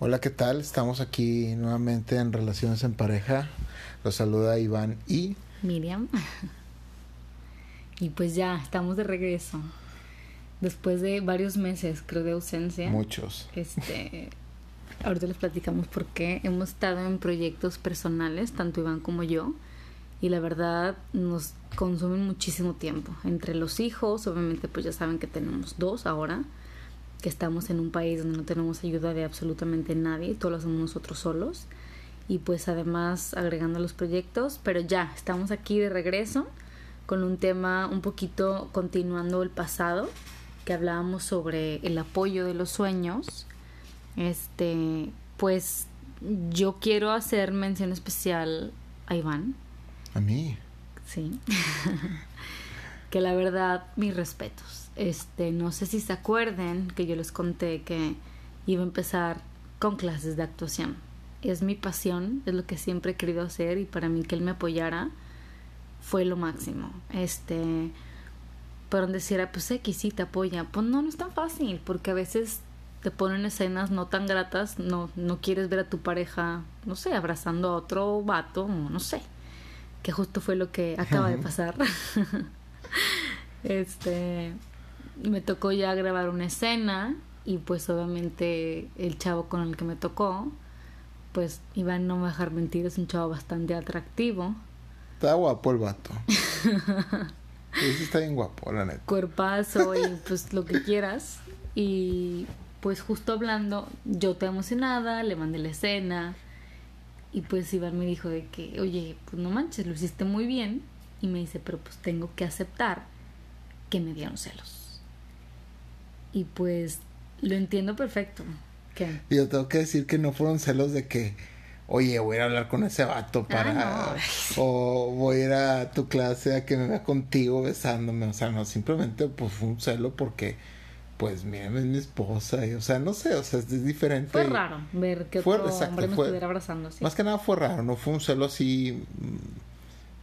Hola, ¿qué tal? Estamos aquí nuevamente en Relaciones en Pareja. Los saluda Iván y Miriam. Y pues ya, estamos de regreso. Después de varios meses, creo, de ausencia. muchos. Este, ahorita les platicamos por qué. Hemos estado en proyectos personales, tanto Iván como yo. Y la verdad nos consumen muchísimo tiempo. Entre los hijos, obviamente pues ya saben que tenemos dos ahora. Que estamos en un país donde no tenemos ayuda de absolutamente nadie. Todo lo hacemos nosotros solos. Y pues además agregando los proyectos. Pero ya, estamos aquí de regreso con un tema un poquito continuando el pasado, que hablábamos sobre el apoyo de los sueños. Este, pues yo quiero hacer mención especial a Iván. A mí. Sí. que la verdad, mis respetos. Este, no sé si se acuerden que yo les conté que iba a empezar con clases de actuación. Es mi pasión, es lo que siempre he querido hacer y para mí que él me apoyara fue lo máximo. Este, pero donde decía, pues X sí te apoya. Pues no, no es tan fácil, porque a veces te ponen escenas no tan gratas, no, no quieres ver a tu pareja, no sé, abrazando a otro vato, no sé. Que justo fue lo que acaba de pasar. este, me tocó ya grabar una escena y pues obviamente el chavo con el que me tocó, pues Iván no me va a dejar mentir, es un chavo bastante atractivo. Está guapo el vato. sí, está bien guapo, la neta. Cuerpazo y pues lo que quieras. Y pues justo hablando, yo te emocionada, le mandé la escena. Y pues Iván me dijo de que, oye, pues no manches, lo hiciste muy bien. Y me dice, pero pues tengo que aceptar que me dieron celos. Y pues lo entiendo perfecto. ¿Qué? Yo tengo que decir que no fueron celos de que oye, voy a ir a hablar con ese vato para... O voy a ir a tu clase a que me vea contigo besándome. O sea, no, simplemente pues fue un celo porque, pues, mira, es mi esposa. Y, o sea, no sé, o sea, es diferente. Fue raro ver que fue, otro exacto, hombre me fue- estuviera abrazando así. Más que nada fue raro, no fue un celo así mm,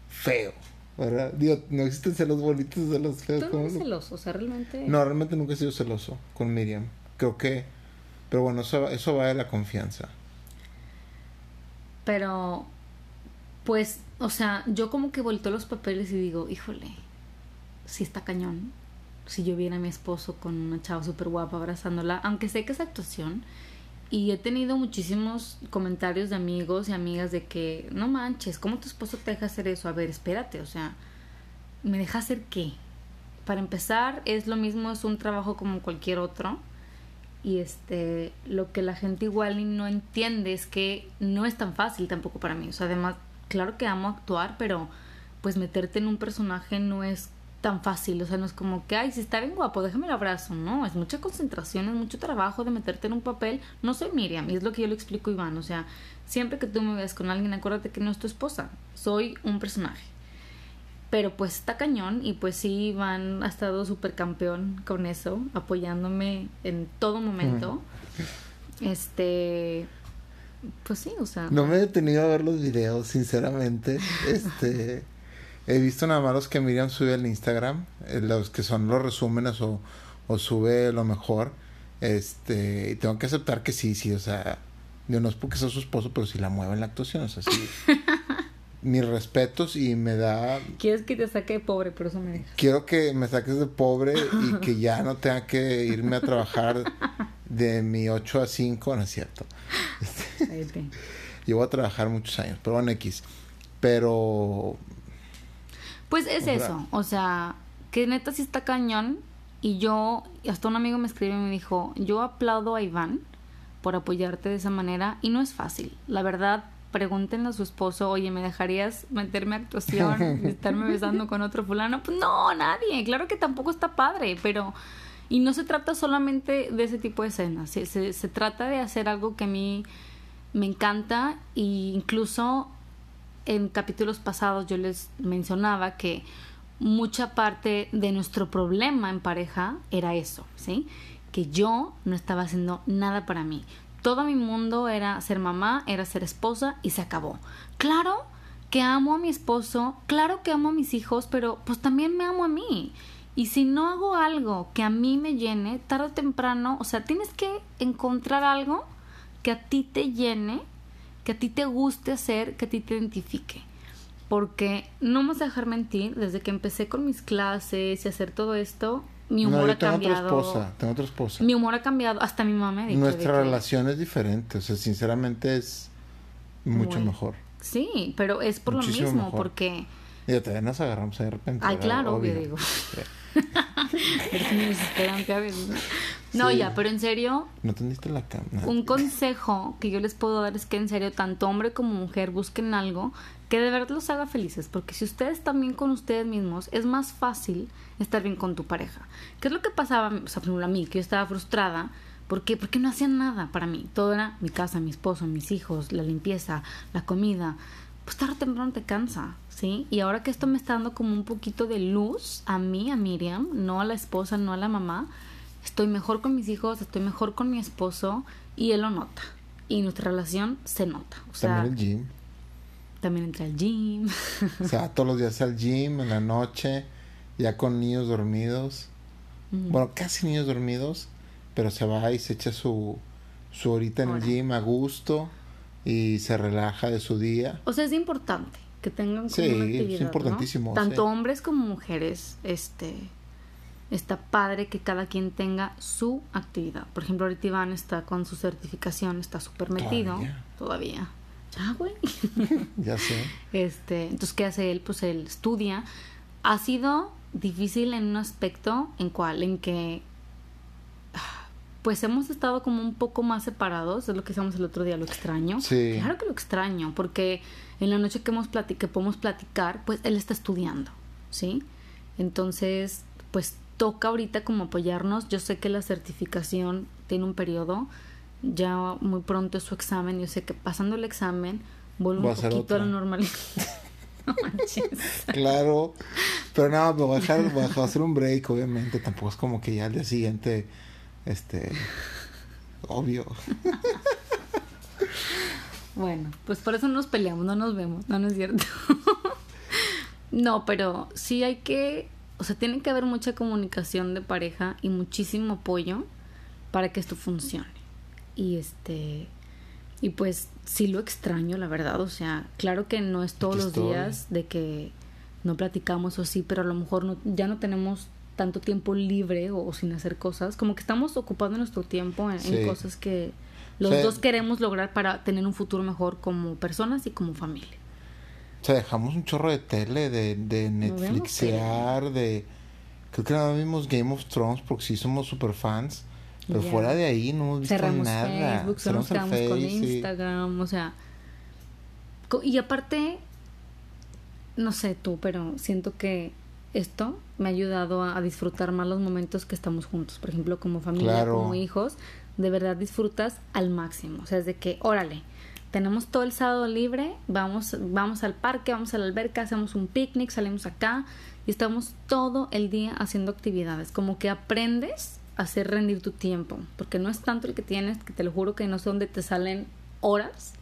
feo, ¿verdad? Digo, no existen celos bonitos, celos feos. Tú no ¿cómo eres lo- celoso, o sea, realmente... No, realmente nunca he sido celoso con Miriam. Creo que... Pero bueno, eso, eso va de la confianza. Pero, pues, o sea, yo como que volteo los papeles y digo, híjole, sí está cañón. Si yo viera a mi esposo con una chava súper guapa abrazándola, aunque sé que es actuación, y he tenido muchísimos comentarios de amigos y amigas de que, no manches, ¿cómo tu esposo te deja hacer eso? A ver, espérate, o sea, ¿me deja hacer qué? Para empezar, es lo mismo, es un trabajo como cualquier otro. Y este, lo que la gente igual no entiende es que no es tan fácil tampoco para mí. O sea, además, claro que amo actuar, pero pues meterte en un personaje no es tan fácil. O sea, no es como que, ay, si está bien guapo, déjame el abrazo. No, es mucha concentración, es mucho trabajo de meterte en un papel. No soy Miriam, y es lo que yo le explico a Iván. O sea, siempre que tú me veas con alguien, acuérdate que no es tu esposa. Soy un personaje. Pero pues está cañón y pues sí, Iván ha estado súper campeón con eso, apoyándome en todo momento. Este, pues sí, o sea, No me he detenido a ver los videos, sinceramente. Este... He visto nada más los que Miriam sube al Instagram, eh, los que son los resúmenes o, o sube lo mejor. Este, y tengo que aceptar que sí, sí, o sea, yo no es porque sea su esposo, pero sí la mueve en la actuación, o sea, sí. Mis respetos y me da quieres que te saque de pobre, por eso me dejas. quiero que me saques de pobre y que ya no tenga que irme a trabajar de mi 8 a 5, no es cierto. Cállate. Yo voy a trabajar muchos años, pero bueno, X. Pero Pues es eso, o sea, que neta sí está cañón. Y yo, hasta un amigo me escribió y me dijo, yo aplaudo a Iván por apoyarte de esa manera y no es fácil. La verdad, pregúntenle a su esposo, oye, ¿me dejarías meterme a actuación estarme besando con otro fulano? Pues no, nadie. Claro que tampoco está padre, pero... Y no se trata solamente de ese tipo de escenas, se, se, se trata de hacer algo que a mí me encanta e incluso en capítulos pasados yo les mencionaba que mucha parte de nuestro problema en pareja era eso, ¿sí? Que yo no estaba haciendo nada para mí. Todo mi mundo era ser mamá, era ser esposa y se acabó. Claro que amo a mi esposo, claro que amo a mis hijos, pero pues también me amo a mí. Y si no hago algo que a mí me llene, tarde o temprano, o sea, tienes que encontrar algo que a ti te llene, que a ti te guste hacer, que a ti te identifique. Porque no me vas a dejar mentir, desde que empecé con mis clases y hacer todo esto, mi humor no, yo ha tengo cambiado. otra esposa, tengo otra esposa. Mi humor ha cambiado, hasta mi mamá me ha dicho Nuestra que- relación es diferente, o sea, sinceramente es mucho Muy. mejor. Sí, pero es por Muchísimo lo mismo, mejor. porque... Y todavía nos agarramos ahí de repente. Ay, ¿verdad? claro, obvio, digo. Eres muy desesperante a veces, ¿no? Sí. ya, pero en serio, No tendiste la cama. un consejo que yo les puedo dar es que en serio, tanto hombre como mujer busquen algo que de verdad los haga felices, porque si ustedes están bien con ustedes mismos, es más fácil estar bien con tu pareja. ¿Qué es lo que pasaba, o sea, por ejemplo, a mí, que yo estaba frustrada? ¿Por qué? Porque no hacían nada para mí. Todo era mi casa, mi esposo, mis hijos, la limpieza, la comida. Pues tarde o temprano te cansa, ¿sí? Y ahora que esto me está dando como un poquito de luz a mí, a Miriam, no a la esposa, no a la mamá, estoy mejor con mis hijos, estoy mejor con mi esposo y él lo nota. Y nuestra relación se nota. O sea, También el gym. también entra al gym. O sea, todos los días al gym, en la noche, ya con niños dormidos. Mm. Bueno, casi niños dormidos, pero se va y se echa su, su horita en el gym a gusto y se relaja de su día. O sea, es importante que tengan como Sí, una es actividad, ¿no? importantísimo, Tanto sí. hombres como mujeres, este está padre que cada quien tenga su actividad. Por ejemplo, ahorita Iván está con su certificación, está súper metido Todavía. Ya, güey. Ya sé. Este, entonces, ¿qué hace él? Pues él estudia. Ha sido difícil en un aspecto en cual, en que pues hemos estado como un poco más separados, es lo que decíamos el otro día, lo extraño. Sí. Claro que lo extraño, porque en la noche que hemos plati- que podemos platicar, pues él está estudiando, ¿sí? Entonces, pues toca ahorita como apoyarnos. Yo sé que la certificación tiene un periodo, ya muy pronto es su examen, yo sé que pasando el examen vuelve Va un poquito a la normalidad. no. Claro. Pero nada, me voy a dejar, voy a hacer un break, obviamente. Tampoco es como que ya al día siguiente, este, obvio. Bueno, pues por eso no nos peleamos, no nos vemos, no, no es cierto. no, pero sí hay que, o sea, tiene que haber mucha comunicación de pareja y muchísimo apoyo para que esto funcione. Y este, y pues sí lo extraño, la verdad, o sea, claro que no es todos los estoy. días de que no platicamos o así, pero a lo mejor no, ya no tenemos tanto tiempo libre o, o sin hacer cosas, como que estamos ocupando nuestro tiempo en, en Sí. cosas que los Sí. dos queremos lograr para tener un futuro mejor como personas y como familia. O sea, dejamos un chorro de tele, de, de Netflixear, de... Creo que nada más vimos Game of Thrones porque sí somos super fans. Pero Ya. fuera de ahí no hemos visto Cerramos nada. Facebook, solo nos quedamos con. Instagram, o sea. Y aparte, no sé tú, pero siento que esto me ha ayudado a, a disfrutar más los momentos que estamos juntos. Por ejemplo, como familia, Claro. como hijos, de verdad disfrutas al máximo. O sea, es de que, órale, tenemos todo el sábado libre, vamos, vamos al parque, vamos a la alberca, hacemos un picnic, salimos acá y estamos todo el día haciendo actividades. Como que aprendes a hacer rendir tu tiempo, porque no es tanto el que tienes, que te lo juro que no sé dónde te salen horas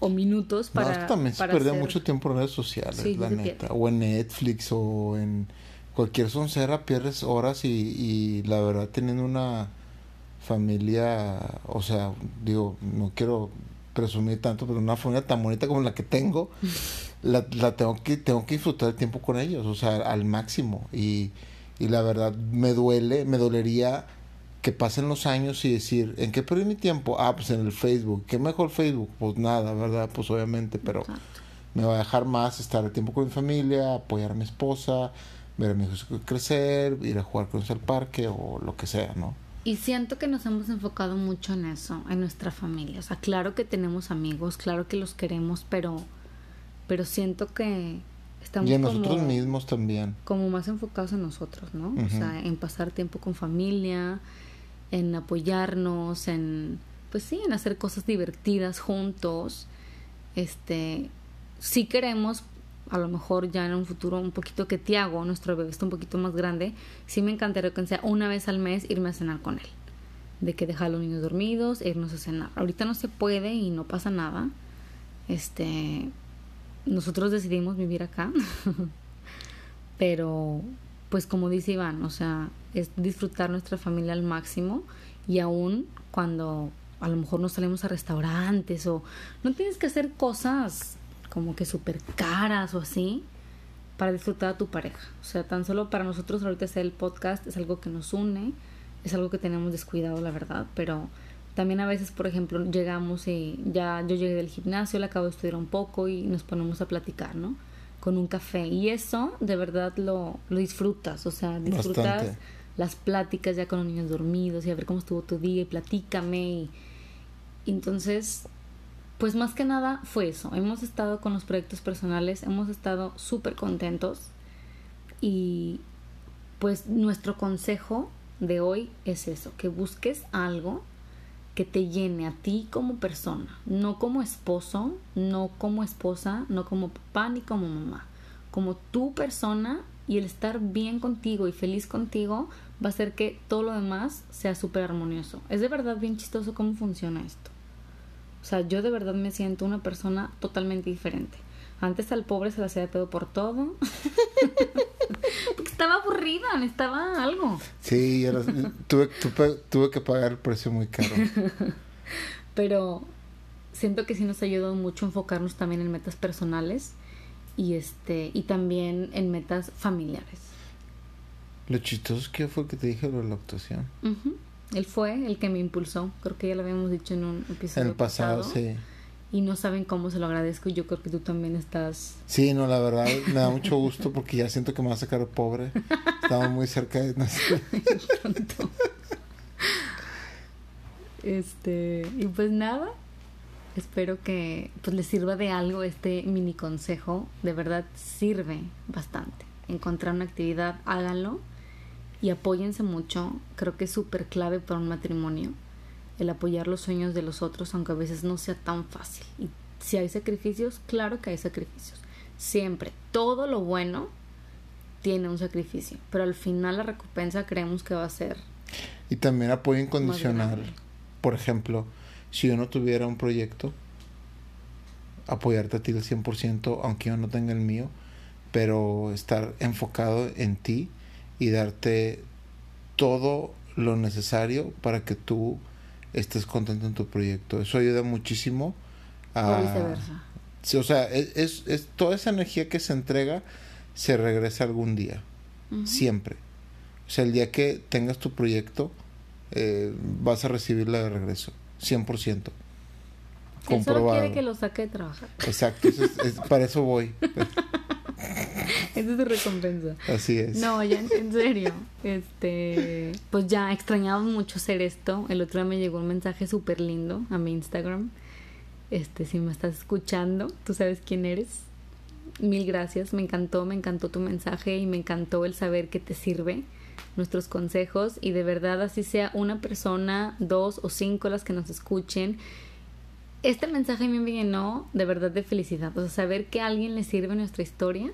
o minutos No, para... que también se hacer- mucho tiempo en redes sociales, Sí, la neta. O en Netflix o en cualquier soncera pierdes horas y, y la verdad teniendo una familia, o sea, digo, no quiero presumir tanto, pero una familia tan bonita como la que tengo, la, la tengo que tengo que disfrutar el tiempo con ellos, o sea, al máximo. Y, y la verdad me duele, me dolería que pasen los años y decir, ¿en qué perdí mi tiempo? Ah, pues en el Facebook. ¿Qué mejor Facebook? Pues nada, ¿verdad? Pues obviamente, pero Exacto. me va a dejar más estar el tiempo con mi familia, apoyar a mi esposa, ver a mis hijos crecer, ir a jugar con ellos al parque o lo que sea, ¿no? Y siento que nos hemos enfocado mucho en eso, en nuestra familia. O sea, claro que tenemos amigos, claro que los queremos, pero, pero siento que estamos y en como, nosotros mismos también. como más enfocados en nosotros, ¿no? O sea, en pasar tiempo con familia, en apoyarnos, en, pues sí, en hacer cosas divertidas juntos. Este, sí queremos, a lo mejor ya en un futuro un poquito que Tiago, nuestro bebé, está un poquito más grande, sí me encantaría que sea una vez al mes irme a cenar con él. De que dejar a los niños dormidos e irnos a cenar. Ahorita no se puede y no pasa nada. Este, nosotros decidimos vivir acá. Pero, pues como dice Iván, o sea, es disfrutar nuestra familia al máximo y aún cuando a lo mejor no salimos a restaurantes o no tienes que hacer cosas como que súper caras o así para disfrutar a tu pareja. O sea, tan solo para nosotros ahorita hacer el podcast es algo que nos une, es algo que tenemos descuidado, la verdad, pero también a veces, por ejemplo, llegamos y ya yo llegué del gimnasio, le acabo de estudiar un poco y nos ponemos a platicar, ¿no? Con un café. Y eso de verdad lo, lo disfrutas, o sea, disfrutas las pláticas ya con los niños dormidos y a ver cómo estuvo tu día y platícame. Y, y entonces, pues más que nada fue eso. Hemos estado con los proyectos personales, hemos estado súper contentos y pues nuestro consejo de hoy es eso, que busques algo que te llene a ti como persona, no como esposo, no como esposa, no como papá ni como mamá, como tu persona y el estar bien contigo y feliz contigo va a hacer que todo lo demás sea súper armonioso. Es de verdad bien chistoso cómo funciona esto. O sea, yo de verdad me siento una persona totalmente diferente. Antes al pobre se le hacía de pedo por todo. Porque estaba aburrida, necesitaba algo. Sí, tuve, tuve, que pagar el precio muy caro. Pero siento que sí nos ha ayudado mucho enfocarnos también en metas personales y este y también en metas familiares. Lo chistoso que fue que te dije lo de la actuación. Él fue el que me impulsó. Creo que ya lo habíamos dicho en un episodio. En el pasado, sí y no saben cómo se lo agradezco y yo creo que tú también estás... Sí, no, la verdad me da mucho gusto porque ya siento que me va a sacar pobre. Estaba muy cerca de... este, y pues nada, espero que pues les sirva de algo este mini consejo. De verdad sirve bastante. Encontrar una actividad, háganlo y apóyense mucho. Creo que es súper clave para un matrimonio el apoyar los sueños de los otros, aunque a veces no sea tan fácil. Y si hay sacrificios, claro que hay sacrificios. Siempre, todo lo bueno tiene un sacrificio, pero al final la recompensa creemos que va a ser. Y también apoyo incondicional. Por ejemplo, si yo no tuviera un proyecto, apoyarte a ti al 100%, aunque yo no tenga el mío, pero estar enfocado en ti y darte todo lo necesario para que tú estés contento en tu proyecto. Eso ayuda muchísimo a... O viceversa. o sea, es, es, toda esa energía que se entrega se regresa algún día. Siempre. O sea, el día que tengas tu proyecto, eh, vas a recibirla de regreso. 100%. Comprobado. Solo quiere que lo saque de trabajar. Exacto. para eso voy. Esa es tu recompensa. Así es. No, ya en serio. Este, pues ya extrañaba mucho hacer esto. El otro día me llegó un mensaje súper lindo a mi Instagram. Este, si me estás escuchando, tú sabes quién eres. Mil gracias, me encantó, me encantó tu mensaje y me encantó el saber que te sirve nuestros consejos y de verdad así sea una persona, dos o cinco las que nos escuchen. Este mensaje a mí me llenó de verdad de felicidad, o sea, saber que a alguien le sirve nuestra historia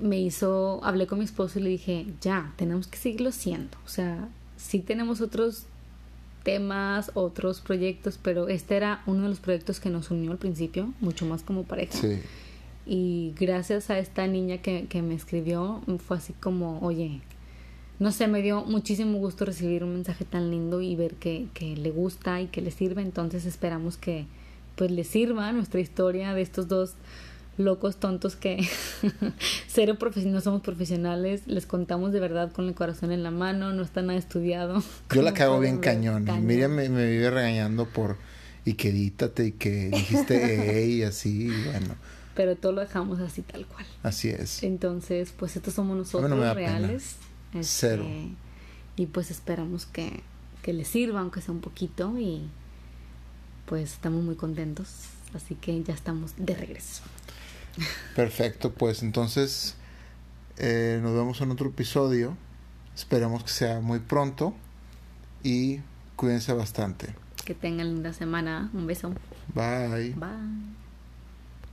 me hizo, hablé con mi esposo y le dije, ya, tenemos que seguirlo siendo. O sea, sí tenemos otros temas, otros proyectos, pero este era uno de los proyectos que nos unió al principio, mucho más como pareja. Sí. Y gracias a esta niña que, que me escribió, fue así como, oye, no sé, me dio muchísimo gusto recibir un mensaje tan lindo y ver que, que le gusta y que le sirve. Entonces esperamos que pues le sirva nuestra historia de estos dos locos tontos que cero no somos profesionales, les contamos de verdad con el corazón en la mano, no está nada estudiado. Yo la cago bien cañón. Miriam me, vive regañando por y que edítate y que dijiste y así, bueno. Pero todo lo dejamos así tal cual. Así es. Entonces, pues estos somos nosotros reales. Este, cero. Y pues esperamos que, que les sirva, aunque sea un poquito, y pues estamos muy contentos. Así que ya estamos de regreso. Perfecto, pues entonces eh, nos vemos en otro episodio. Esperemos que sea muy pronto y cuídense bastante. Que tengan linda semana. Un beso. Bye. Bye.